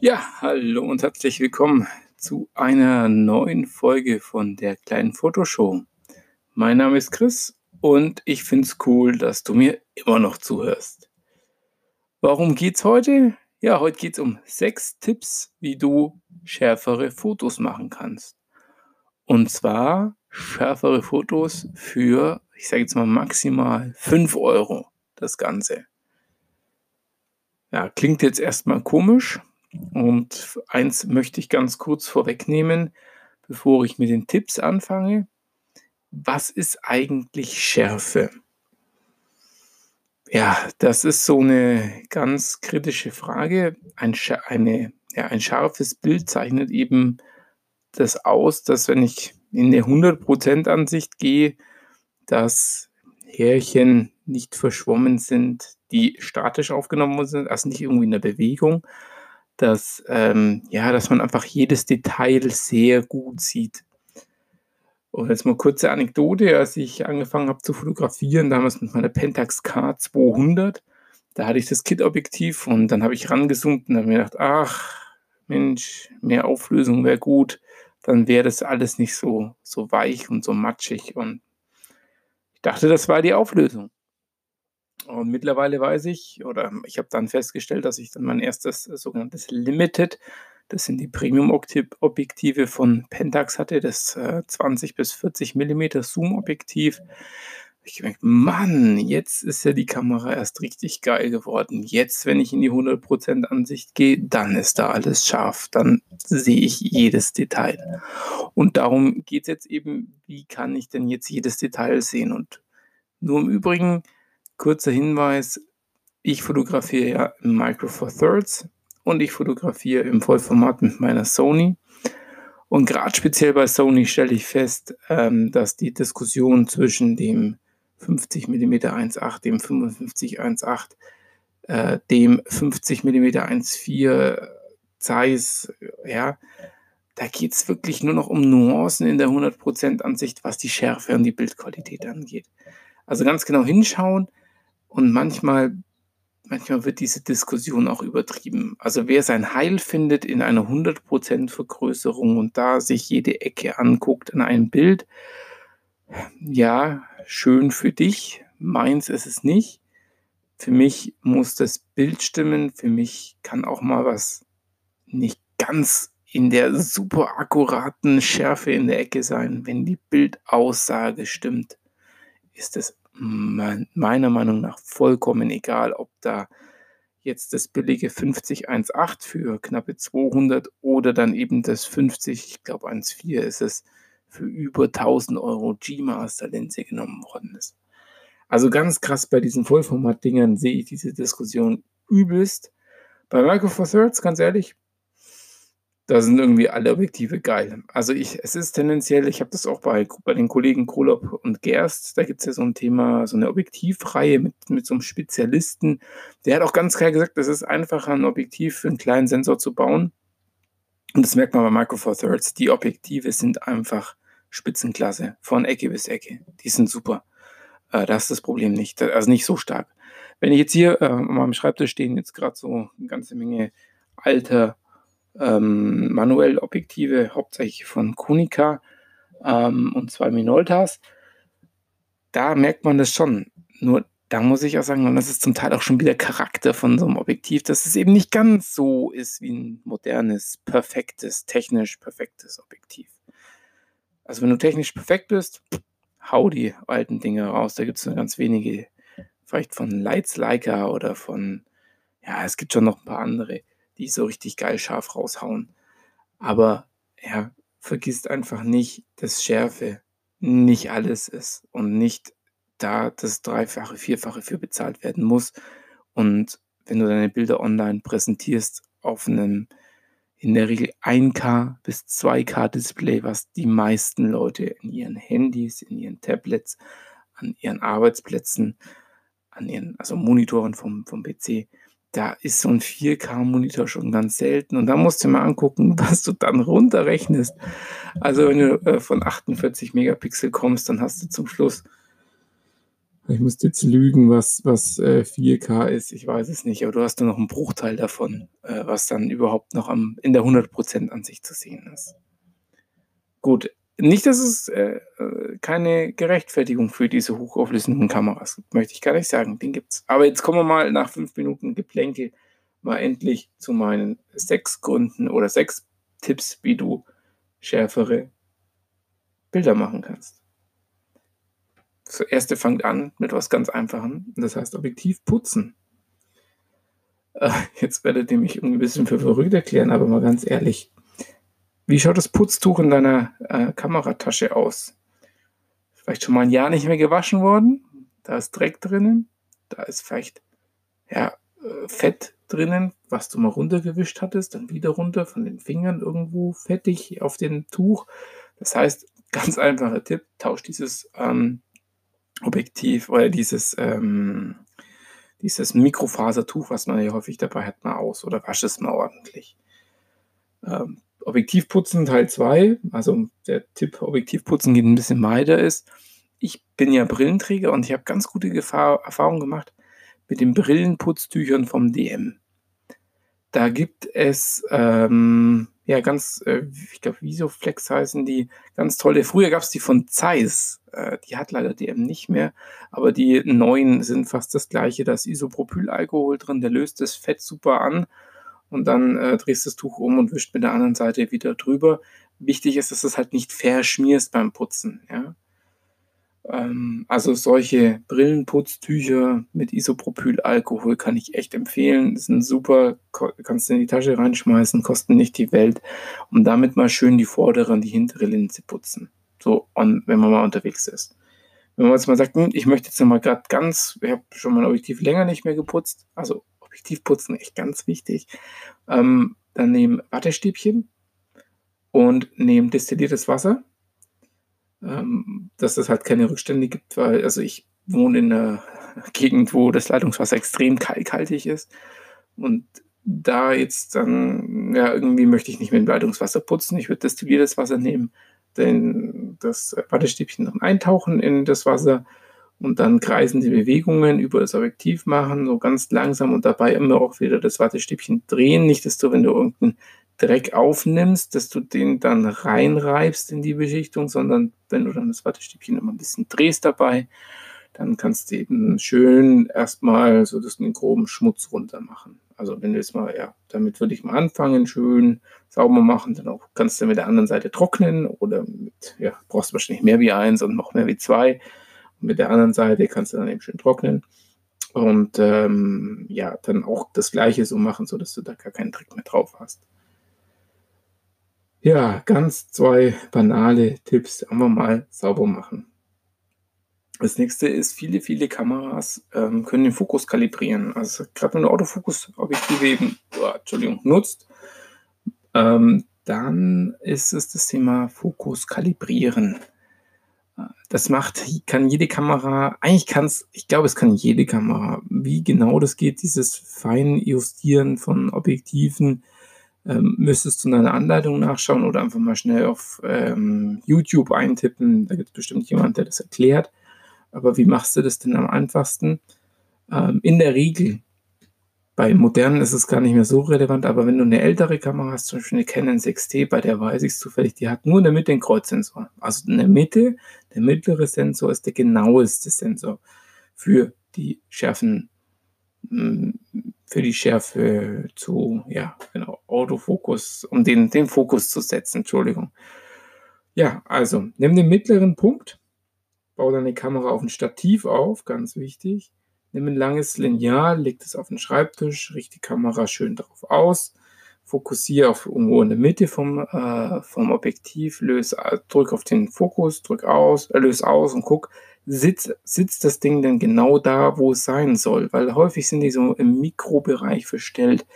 Ja, hallo und herzlich willkommen zu einer neuen Folge von der kleinen Fotoshow. Mein Name ist Chris und ich finde es cool, dass du mir immer noch zuhörst. Warum geht's heute? Ja, heute geht es um sechs Tipps, wie du schärfere Fotos machen kannst. Und zwar schärfere Fotos für, ich sage jetzt mal maximal 5 Euro das Ganze. Ja, klingt jetzt erstmal komisch. Und eins möchte ich ganz kurz vorwegnehmen, bevor ich mit den Tipps anfange. Was ist eigentlich Schärfe? Ja, das ist so eine ganz kritische Frage. Ein, eine, ja, ein scharfes Bild zeichnet eben das aus, dass wenn ich in eine 100% Ansicht gehe, dass Härchen nicht verschwommen sind, die statisch aufgenommen sind, also nicht irgendwie in der Bewegung, dass, ähm, ja, dass man einfach jedes Detail sehr gut sieht. Und jetzt mal kurze Anekdote, als ich angefangen habe zu fotografieren, damals mit meiner Pentax K200, da hatte ich das Kit-Objektiv und dann habe ich rangezoomt und habe mir gedacht, ach, Mensch, mehr Auflösung wäre gut, dann wäre das alles nicht so, so weich und so matschig. Und ich dachte, das war die Auflösung. Und mittlerweile weiß ich, oder ich habe dann festgestellt, dass ich dann mein erstes sogenanntes Limited, das sind die Premium-Objektive von Pentax hatte, das äh, 20 bis 40 mm Zoom-Objektiv. Ich gemerkt, Mann, jetzt ist ja die Kamera erst richtig geil geworden. Jetzt, wenn ich in die 100% Ansicht gehe, dann ist da alles scharf. Dann sehe ich jedes Detail. Und darum geht es jetzt eben, wie kann ich denn jetzt jedes Detail sehen? Und nur im Übrigen, Kurzer Hinweis, ich fotografiere ja im Micro Four Thirds und ich fotografiere im Vollformat mit meiner Sony. Und gerade speziell bei Sony stelle ich fest, ähm, dass die Diskussion zwischen dem 50 mm 1.8, dem 55 1.8, äh, dem 50 mm 1.4 Zeiss, ja, da geht es wirklich nur noch um Nuancen in der 100% Ansicht, was die Schärfe und die Bildqualität angeht. Also ganz genau hinschauen, und manchmal, manchmal wird diese Diskussion auch übertrieben. Also wer sein Heil findet in einer 100% Vergrößerung und da sich jede Ecke anguckt in einem Bild, ja, schön für dich. Meins ist es nicht. Für mich muss das Bild stimmen. Für mich kann auch mal was nicht ganz in der super akkuraten Schärfe in der Ecke sein. Wenn die Bildaussage stimmt, ist es meiner Meinung nach vollkommen egal, ob da jetzt das billige 5018 für knappe 200 oder dann eben das 50, ich glaube 1.4 ist es, für über 1000 Euro G-Master Linse genommen worden ist. Also ganz krass bei diesen Vollformat-Dingern sehe ich diese Diskussion übelst. Bei Micro Four Thirds, ganz ehrlich, da sind irgendwie alle Objektive geil. Also ich, es ist tendenziell, ich habe das auch bei, bei den Kollegen Krolop und Gerst, da gibt es ja so ein Thema, so eine Objektivreihe mit, mit so einem Spezialisten. Der hat auch ganz klar gesagt, es ist einfacher, ein Objektiv für einen kleinen Sensor zu bauen. Und das merkt man bei Micro Four Thirds. Die Objektive sind einfach Spitzenklasse, von Ecke bis Ecke. Die sind super. Äh, da ist das Problem nicht, also nicht so stark. Wenn ich jetzt hier äh, an meinem Schreibtisch stehen jetzt gerade so eine ganze Menge alter ähm, manuell Objektive, hauptsächlich von Konica ähm, und zwei Minoltas. Da merkt man das schon. Nur da muss ich auch sagen, und das ist zum Teil auch schon wieder Charakter von so einem Objektiv, dass es eben nicht ganz so ist wie ein modernes, perfektes, technisch perfektes Objektiv. Also wenn du technisch perfekt bist, hau die alten Dinge raus. Da gibt es nur ganz wenige, vielleicht von Lights Leica oder von, ja, es gibt schon noch ein paar andere die so richtig geil scharf raushauen. Aber ja, vergisst einfach nicht, dass Schärfe nicht alles ist und nicht da das Dreifache, Vierfache für bezahlt werden muss. Und wenn du deine Bilder online präsentierst auf einem in der Regel 1K bis 2K Display, was die meisten Leute in ihren Handys, in ihren Tablets, an ihren Arbeitsplätzen, an ihren also Monitoren vom, vom PC da ist so ein 4K-Monitor schon ganz selten. Und da musst du mal angucken, was du dann runterrechnest. Also wenn du äh, von 48 Megapixel kommst, dann hast du zum Schluss Ich muss jetzt lügen, was, was äh, 4K ist. Ich weiß es nicht. Aber du hast dann noch einen Bruchteil davon, äh, was dann überhaupt noch am, in der 100% Ansicht zu sehen ist. Gut. Nicht, dass es äh, äh, keine Gerechtfertigung für diese hochauflösenden Kameras gibt, möchte ich gar nicht sagen. Den gibt's. Aber jetzt kommen wir mal nach fünf Minuten Geplänkel mal endlich zu meinen sechs Gründen oder sechs Tipps, wie du schärfere Bilder machen kannst. Das erste fängt an mit was ganz Einfachem, das heißt Objektiv putzen. Äh, jetzt werdet ihr mich ein bisschen für verrückt erklären, aber mal ganz ehrlich, wie schaut das Putztuch in deiner äh, Kameratasche aus? Vielleicht schon mal ein Jahr nicht mehr gewaschen worden, da ist Dreck drinnen, da ist vielleicht ja, äh, Fett drinnen, was du mal runtergewischt hattest, dann wieder runter von den Fingern irgendwo fettig auf dem Tuch. Das heißt, ganz einfacher Tipp, tausch dieses ähm, Objektiv oder dieses, ähm, dieses Mikrofasertuch, was man ja häufig dabei hat, mal aus oder wasch es mal ordentlich. Ähm, Objektivputzen Teil 2, also der Tipp Objektivputzen geht ein bisschen weiter ist. Ich bin ja Brillenträger und ich habe ganz gute Gefahr, Erfahrungen gemacht mit den Brillenputztüchern vom DM. Da gibt es ähm, ja ganz, äh, ich glaube, Visoflex heißen die, ganz tolle. Früher gab es die von Zeiss, äh, die hat leider DM nicht mehr, aber die neuen sind fast das gleiche. Da ist Isopropylalkohol drin, der löst das Fett super an und dann äh, drehst das Tuch um und wischt mit der anderen Seite wieder drüber. Wichtig ist, dass es halt nicht verschmierst beim Putzen. Ja? Ähm, also solche Brillenputztücher mit Isopropylalkohol kann ich echt empfehlen. Die sind super, kannst du in die Tasche reinschmeißen, kosten nicht die Welt, um damit mal schön die vordere und die hintere Linse putzen. So, on, wenn man mal unterwegs ist. Wenn man jetzt mal sagt, hm, ich möchte jetzt mal gerade ganz, ich habe schon mein Objektiv länger nicht mehr geputzt, also Objektivputzen echt ganz wichtig. Ähm, dann nehmen Wattestäbchen und nehmen destilliertes Wasser ähm, dass es halt keine Rückstände gibt, weil, also ich wohne in einer Gegend, wo das Leitungswasser extrem kalkhaltig ist. Und da jetzt dann, ja, irgendwie möchte ich nicht mit dem Leitungswasser putzen. Ich würde destilliertes Wasser nehmen, denn das Wattestäbchen dann eintauchen in das Wasser und dann kreisende Bewegungen über das Objektiv machen, so ganz langsam und dabei immer auch wieder das Wattestäbchen drehen. Nicht, dass du, wenn du irgendeinen Dreck aufnimmst, dass du den dann reinreibst in die Beschichtung, sondern wenn du dann das Wattestäbchen immer ein bisschen drehst dabei, dann kannst du eben schön erstmal so den groben Schmutz runter machen. Also wenn du jetzt mal, ja, damit würde ich mal anfangen, schön sauber machen, dann auch kannst du mit der anderen Seite trocknen oder mit, ja, brauchst du wahrscheinlich mehr wie eins und noch mehr wie zwei. Mit der anderen Seite kannst du dann eben schön trocknen. Und ähm, ja, dann auch das gleiche so machen, sodass du da gar keinen Dreck mehr drauf hast. Ja, ganz zwei banale Tipps. Einfach mal sauber machen. Das nächste ist, viele, viele Kameras ähm, können den Fokus kalibrieren. Also gerade wenn du Autofokus-Objektive eben, oh, Entschuldigung, nutzt, ähm, dann ist es das Thema Fokus kalibrieren. Das macht, kann jede Kamera, eigentlich kann es, ich glaube, es kann jede Kamera. Wie genau das geht, dieses Feinjustieren von Objektiven, ähm, müsstest du in einer Anleitung nachschauen oder einfach mal schnell auf ähm, YouTube eintippen. Da gibt es bestimmt jemand, der das erklärt. Aber wie machst du das denn am einfachsten? Ähm, in der Regel, bei modernen ist es gar nicht mehr so relevant, aber wenn du eine ältere Kamera hast, zum Beispiel eine Canon 6T, bei der weiß ich es zufällig, die hat nur in der Mitte den Kreuzsensor. Also in der Mitte, der mittlere Sensor ist der genaueste Sensor für die schärfen hm, für die Schärfe zu, ja, genau, Autofokus, um den, den Fokus zu setzen, Entschuldigung. Ja, also, nimm den mittleren Punkt, bau deine Kamera auf ein Stativ auf, ganz wichtig. Nimm ein langes Lineal, leg das auf den Schreibtisch, richte die Kamera schön drauf aus, fokussiere auf irgendwo in der Mitte vom, äh, vom Objektiv, löse, drück auf den Fokus, drück aus, äh, löse aus und guck, sitzt, sitzt das Ding denn genau da, wo es sein soll? Weil häufig sind die so im Mikrobereich verstellt.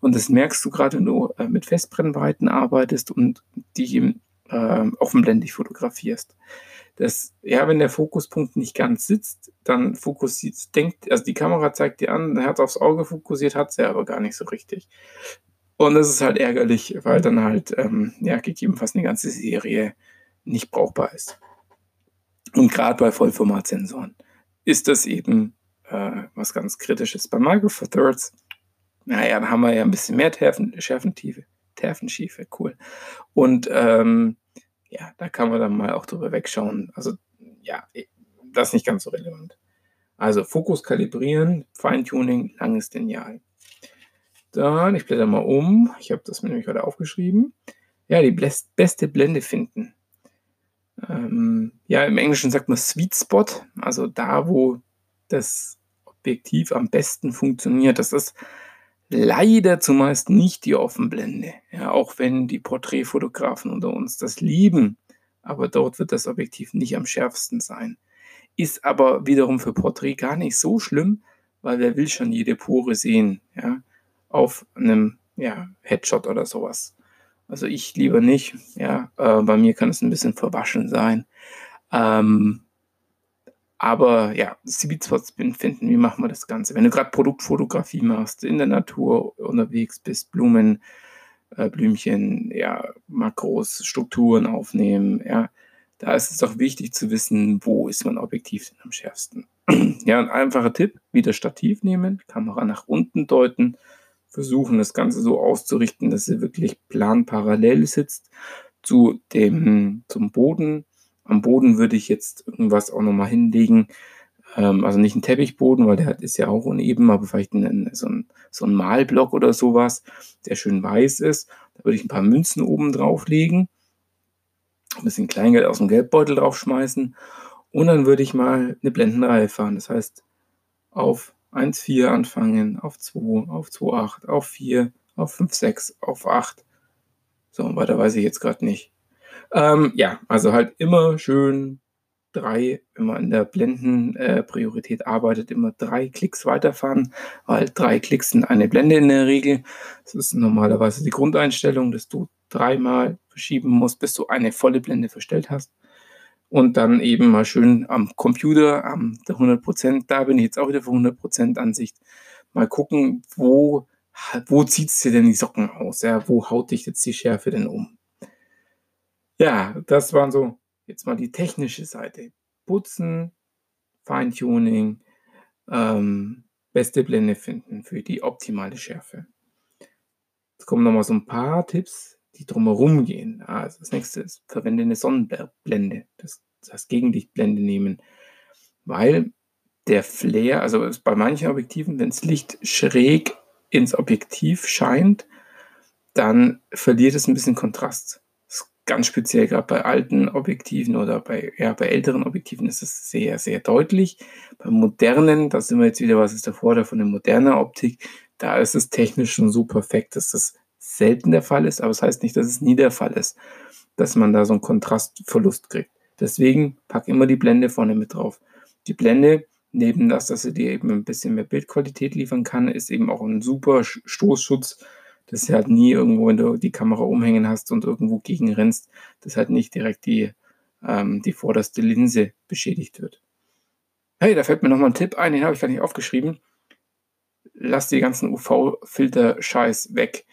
Und das merkst du gerade, wenn du äh, mit Festbrennweiten arbeitest und die äh, offenblendig fotografierst. Das, ja, wenn der Fokuspunkt nicht ganz sitzt, dann fokussiert, denkt, also die Kamera zeigt dir an, hat aufs Auge fokussiert, hat sie aber gar nicht so richtig. Und das ist halt ärgerlich, weil dann halt, ähm, ja, gegebenenfalls eine ganze Serie nicht brauchbar ist. Und gerade bei Vollformatsensoren ist das eben äh, was ganz Kritisches. Bei Micro Four Thirds, naja, da haben wir ja ein bisschen mehr Terfen, Schärfentiefe, Terfenschiefe, cool. Und ähm, ja, da kann man dann mal auch drüber wegschauen. Also ja, das ist nicht ganz so relevant. Also Fokus kalibrieren, Feintuning, langes Lineal. Dann, ich blätter mal um. Ich habe das mir nämlich gerade aufgeschrieben. Ja, die beste Blende finden. Ähm, ja, im Englischen sagt man Sweet Spot, also da, wo das Objektiv am besten funktioniert. Das ist leider zumeist nicht die Offenblende. Ja, auch wenn die Porträtfotografen unter uns das lieben, aber dort wird das Objektiv nicht am schärfsten sein. Ist aber wiederum für Porträt gar nicht so schlimm, weil wer will schon jede Pore sehen, ja, auf einem ja, Headshot oder sowas. Also ich lieber nicht, ja, äh, bei mir kann es ein bisschen verwaschen sein. Ähm, aber ja, Sweet Spots finden, wie machen wir das Ganze? Wenn du gerade Produktfotografie machst, in der Natur unterwegs bist, Blumen, äh, Blümchen, ja, Makros, Strukturen aufnehmen, ja, da ist es doch wichtig zu wissen, wo ist mein Objektiv denn am schärfsten. ja, ein einfacher Tipp, wieder Stativ nehmen, Kamera nach unten deuten, versuchen das Ganze so auszurichten, dass sie wirklich planparallel sitzt zu dem, zum Boden. Am Boden würde ich jetzt irgendwas auch nochmal hinlegen, ähm, also nicht ein Teppichboden, weil der ist ja auch uneben, aber vielleicht einen, so, ein, so ein Malblock oder sowas, der schön weiß ist. Da würde ich ein paar Münzen oben drauflegen ein bisschen Kleingeld aus dem Geldbeutel draufschmeißen und dann würde ich mal eine Blendenreihe fahren. Das heißt, auf 1,4 anfangen, auf 2, auf 2,8, auf 4, auf 5,6, auf 8. So, und weiter weiß ich jetzt gerade nicht. Ähm, ja, also halt immer schön drei, wenn man in der Blendenpriorität äh, arbeitet, immer drei Klicks weiterfahren, weil drei Klicks sind eine Blende in der Regel. Das ist normalerweise die Grundeinstellung, dass du dreimal verschieben musst, bis du eine volle Blende verstellt hast. Und dann eben mal schön am Computer, am 100%, da bin ich jetzt auch wieder für 100% Ansicht, mal gucken, wo, wo zieht es dir denn die Socken aus? Ja? Wo haut dich jetzt die Schärfe denn um? Ja, das waren so jetzt mal die technische Seite. Putzen, Feintuning, ähm, beste Blende finden für die optimale Schärfe. Jetzt kommen nochmal so ein paar Tipps, die drumherum gehen. Also das nächste ist, verwende eine Sonnenblende, das, das Gegenlichtblende nehmen, weil der Flare, also bei manchen Objektiven, wenn das Licht schräg ins Objektiv scheint, dann verliert es ein bisschen Kontrast ganz speziell gerade bei alten Objektiven oder bei, ja, bei älteren Objektiven ist es sehr, sehr deutlich. Bei modernen, da sind wir jetzt wieder, was ist der Vorteil von der modernen Optik, da ist es technisch schon so perfekt, dass das selten der Fall ist, aber es das heißt nicht, dass es nie der Fall ist, dass man da so einen Kontrastverlust kriegt. Deswegen pack immer die Blende vorne mit drauf. Die Blende, neben das, dass sie dir eben ein bisschen mehr Bildqualität liefern kann, ist eben auch ein super Stoßschutz dass du halt nie irgendwo, wenn du die Kamera umhängen hast und irgendwo gegen rennst, dass halt nicht direkt die, ähm, die vorderste Linse beschädigt wird. Hey, da fällt mir nochmal ein Tipp ein, den habe ich gar nicht aufgeschrieben. Lass die ganzen UV-Filter-Scheiß weg.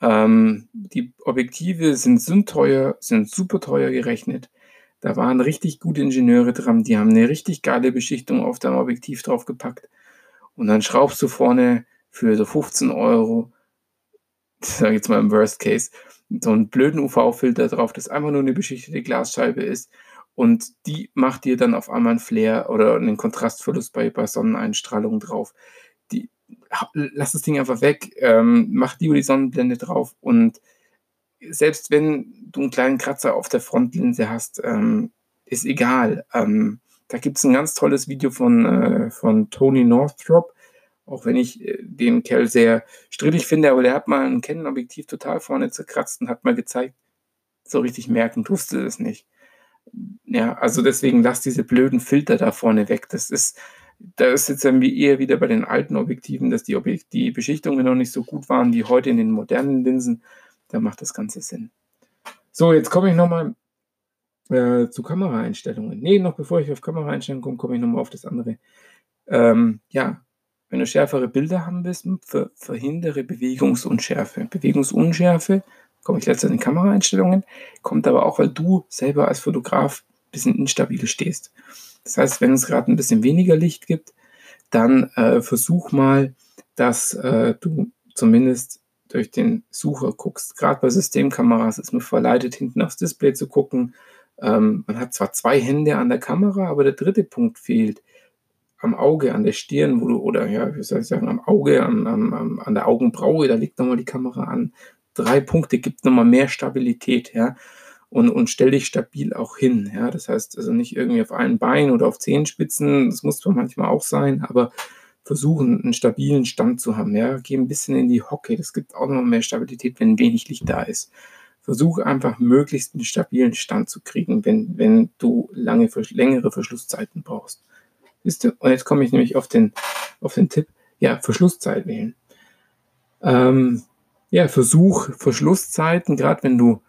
Ähm, die Objektive sind, sind teuer, sind super teuer gerechnet. Da waren richtig gute Ingenieure dran, die haben eine richtig geile Beschichtung auf deinem Objektiv draufgepackt. Und dann schraubst du vorne für so 15 Euro sage jetzt mal im Worst Case, so einen blöden UV-Filter drauf, das einfach nur eine beschichtete Glasscheibe ist und die macht dir dann auf einmal einen Flare oder einen Kontrastverlust bei, bei Sonneneinstrahlung drauf. Die, lass das Ding einfach weg, ähm, mach die Sonnenblende drauf und selbst wenn du einen kleinen Kratzer auf der Frontlinse hast, ähm, ist egal. Ähm, da gibt es ein ganz tolles Video von, äh, von Tony Northrop, auch wenn ich äh, den Kerl sehr strittig finde, aber der hat mal ein Canon-Objektiv total vorne zerkratzt und hat mal gezeigt, so richtig merken tust du das nicht. Ja, also deswegen lass diese blöden Filter da vorne weg. Das ist, da ist jetzt irgendwie eher wieder bei den alten Objektiven, dass die, Objekt die Beschichtungen noch nicht so gut waren wie heute in den modernen Linsen. Da macht das Ganze Sinn. So, jetzt komme ich nochmal äh, zu Kameraeinstellungen. Nee, noch bevor ich auf Kameraeinstellungen komme, komme ich nochmal auf das andere. Ähm, ja, wenn du schärfere Bilder haben willst, ver verhindere Bewegungsunschärfe. Bewegungsunschärfe, komme ich letztens in den Kameraeinstellungen, kommt aber auch, weil du selber als Fotograf ein bisschen instabil stehst. Das heißt, wenn es gerade ein bisschen weniger Licht gibt, dann äh, versuch mal, dass äh, du zumindest durch den Sucher guckst. Gerade bei Systemkameras ist man verleitet, hinten aufs Display zu gucken. Ähm, man hat zwar zwei Hände an der Kamera, aber der dritte Punkt fehlt. Am Auge, an der Stirn, wo du, oder ja, wie soll ich sagen, am Auge, am, am, an der Augenbraue, da liegt nochmal die Kamera an. Drei Punkte gibt nochmal mehr Stabilität, ja. Und, und stell dich stabil auch hin, ja. Das heißt also nicht irgendwie auf einem Bein oder auf Zehenspitzen, das muss zwar manchmal auch sein, aber versuchen, einen stabilen Stand zu haben. Ja, geh ein bisschen in die Hocke. Das gibt auch noch mehr Stabilität, wenn wenig Licht da ist. Versuch einfach möglichst einen stabilen Stand zu kriegen, wenn, wenn du lange, längere Verschlusszeiten brauchst. Ihr? Und jetzt komme ich nämlich auf den, auf den Tipp. Ja, Verschlusszeit wählen. Ähm, ja, versuch Verschlusszeiten, gerade wenn du,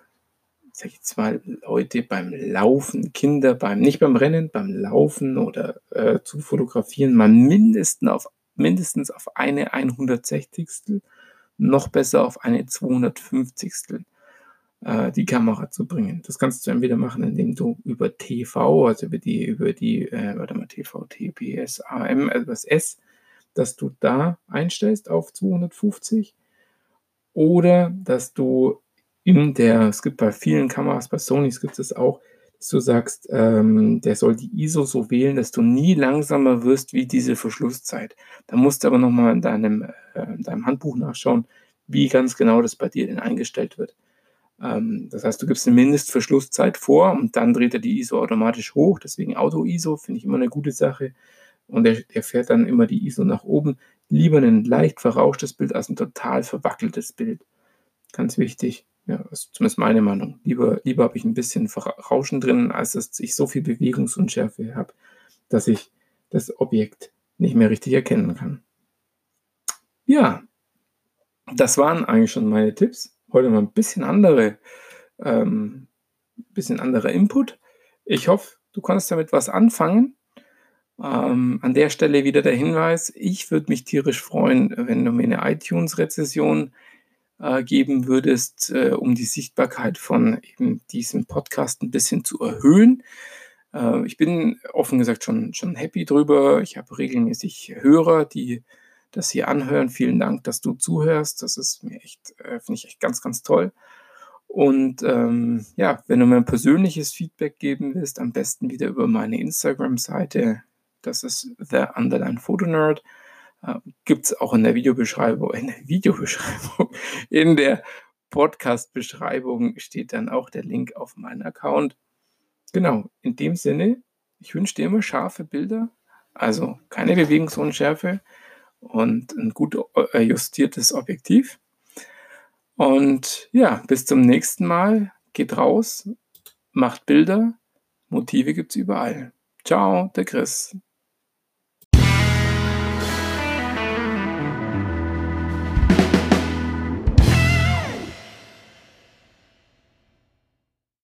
sag ich jetzt mal, Leute beim Laufen, Kinder beim, nicht beim Rennen, beim Laufen oder äh, zu fotografieren, mal mindestens auf, mindestens auf eine 160. noch besser auf eine 250 äh, die Kamera zu bringen. Das kannst du entweder machen, indem du über TV, also über die, über die, äh, warte mal, TV, TPS, AM, also das S, dass du da einstellst auf 250 oder dass du in der, es gibt bei vielen Kameras, bei Sony gibt es auch, dass du sagst, ähm, der soll die ISO so wählen, dass du nie langsamer wirst wie diese Verschlusszeit. Da musst du aber nochmal in deinem, äh, in deinem Handbuch nachschauen, wie ganz genau das bei dir denn eingestellt wird. Ähm, das heißt, du gibst eine Mindestverschlusszeit vor und dann dreht er die ISO automatisch hoch. Deswegen Auto-ISO finde ich immer eine gute Sache. Und der, der fährt dann immer die ISO nach oben. Lieber ein leicht verrauschtes Bild als ein total verwackeltes Bild. Ganz wichtig. Ja, das ist zumindest meine Meinung. Lieber, lieber habe ich ein bisschen Rauschen drin, als dass ich so viel Bewegungsunschärfe habe, dass ich das Objekt nicht mehr richtig erkennen kann. Ja, das waren eigentlich schon meine Tipps heute mal ein bisschen andere, ähm, bisschen anderer Input. Ich hoffe, du kannst damit was anfangen. Ähm, an der Stelle wieder der Hinweis, ich würde mich tierisch freuen, wenn du mir eine iTunes-Rezession äh, geben würdest, äh, um die Sichtbarkeit von eben diesem Podcast ein bisschen zu erhöhen. Äh, ich bin offen gesagt schon, schon happy drüber. Ich habe regelmäßig Hörer, die das hier anhören. Vielen Dank, dass du zuhörst. Das ist mir echt, äh, finde ich echt ganz, ganz toll. Und ähm, ja, wenn du mir ein persönliches Feedback geben willst, am besten wieder über meine Instagram-Seite. Das ist The Underline Photo Nerd. Äh, Gibt es auch in der Videobeschreibung, in der Videobeschreibung, in der Podcast-Beschreibung steht dann auch der Link auf meinen Account. Genau, in dem Sinne, ich wünsche dir immer scharfe Bilder, also keine Bewegungsunschärfe und ein gut äh, justiertes Objektiv. Und ja, bis zum nächsten Mal. Geht raus, macht Bilder. Motive gibt es überall. Ciao, der Chris.